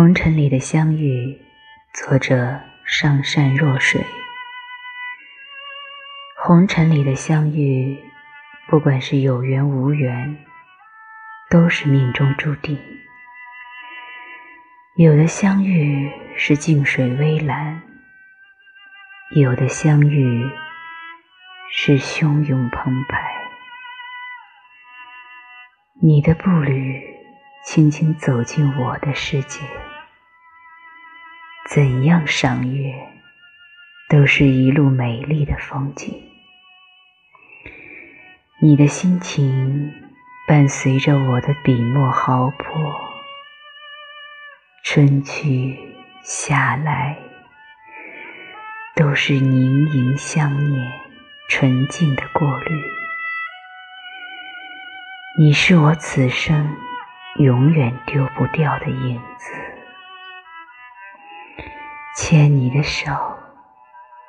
红尘里的相遇，作者上善若水。红尘里的相遇，不管是有缘无缘，都是命中注定。有的相遇是静水微澜，有的相遇是汹涌澎湃。你的步履。轻轻走进我的世界，怎样赏月，都是一路美丽的风景。你的心情伴随着我的笔墨豪泼，春去夏来，都是凝盈相念，纯净的过滤。你是我此生。永远丢不掉的影子，牵你的手，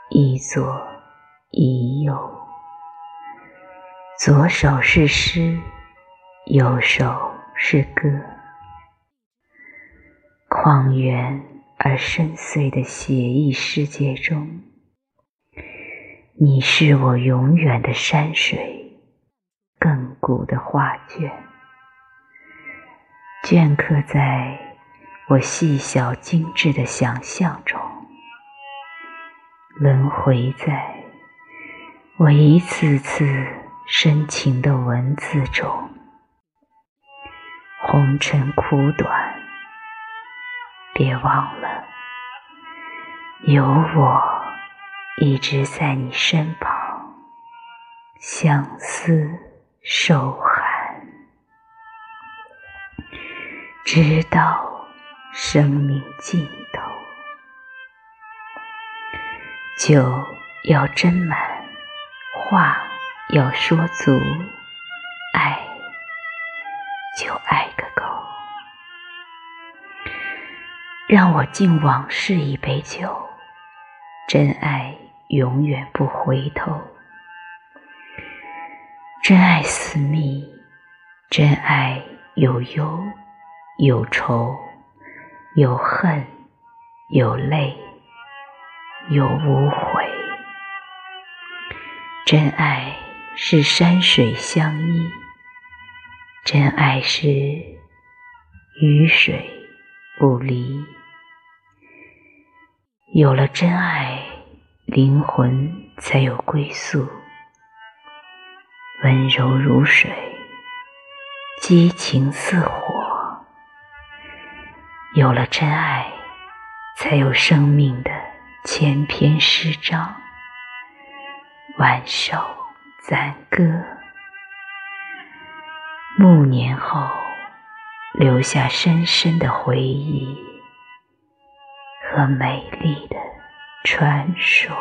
一左一右，左手是诗，右手是歌。旷远而深邃的写意世界中，你是我永远的山水，亘古的画卷。镌刻在我细小精致的想象中，轮回在我一次次深情的文字中。红尘苦短，别忘了，有我一直在你身旁，相思守寒。直到生命尽头，酒要斟满，话要说足，爱就爱个够。让我敬往事一杯酒，真爱永远不回头，真爱私密，真爱有忧。有愁，有恨，有泪，有无悔。真爱是山水相依，真爱是雨水不离。有了真爱，灵魂才有归宿，温柔如水，激情似火。有了真爱，才有生命的千篇诗章，万首赞歌。暮年后，留下深深的回忆和美丽的传说。